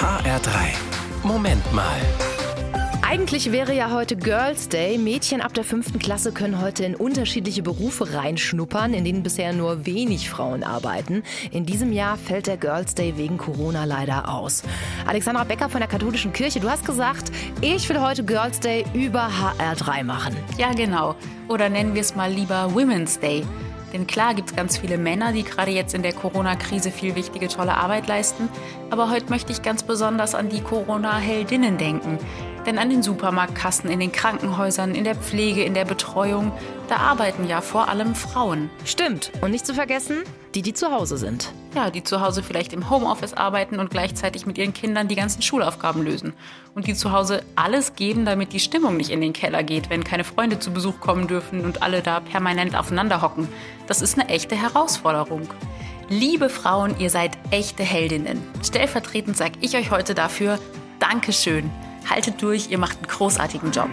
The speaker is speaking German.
HR3. Moment mal. Eigentlich wäre ja heute Girls Day. Mädchen ab der fünften Klasse können heute in unterschiedliche Berufe reinschnuppern, in denen bisher nur wenig Frauen arbeiten. In diesem Jahr fällt der Girls Day wegen Corona leider aus. Alexandra Becker von der Katholischen Kirche, du hast gesagt, ich will heute Girls Day über HR3 machen. Ja, genau. Oder nennen wir es mal lieber Women's Day. Denn klar gibt es ganz viele Männer, die gerade jetzt in der Corona-Krise viel wichtige, tolle Arbeit leisten. Aber heute möchte ich ganz besonders an die Corona-Heldinnen denken. Denn an den Supermarktkassen, in den Krankenhäusern, in der Pflege, in der Betreuung, da arbeiten ja vor allem Frauen. Stimmt. Und nicht zu vergessen, die, die zu Hause sind. Ja, die zu Hause vielleicht im Homeoffice arbeiten und gleichzeitig mit ihren Kindern die ganzen Schulaufgaben lösen. Und die zu Hause alles geben, damit die Stimmung nicht in den Keller geht, wenn keine Freunde zu Besuch kommen dürfen und alle da permanent aufeinander hocken. Das ist eine echte Herausforderung. Liebe Frauen, ihr seid echte Heldinnen. Stellvertretend sage ich euch heute dafür Dankeschön. Haltet durch, ihr macht einen großartigen Job.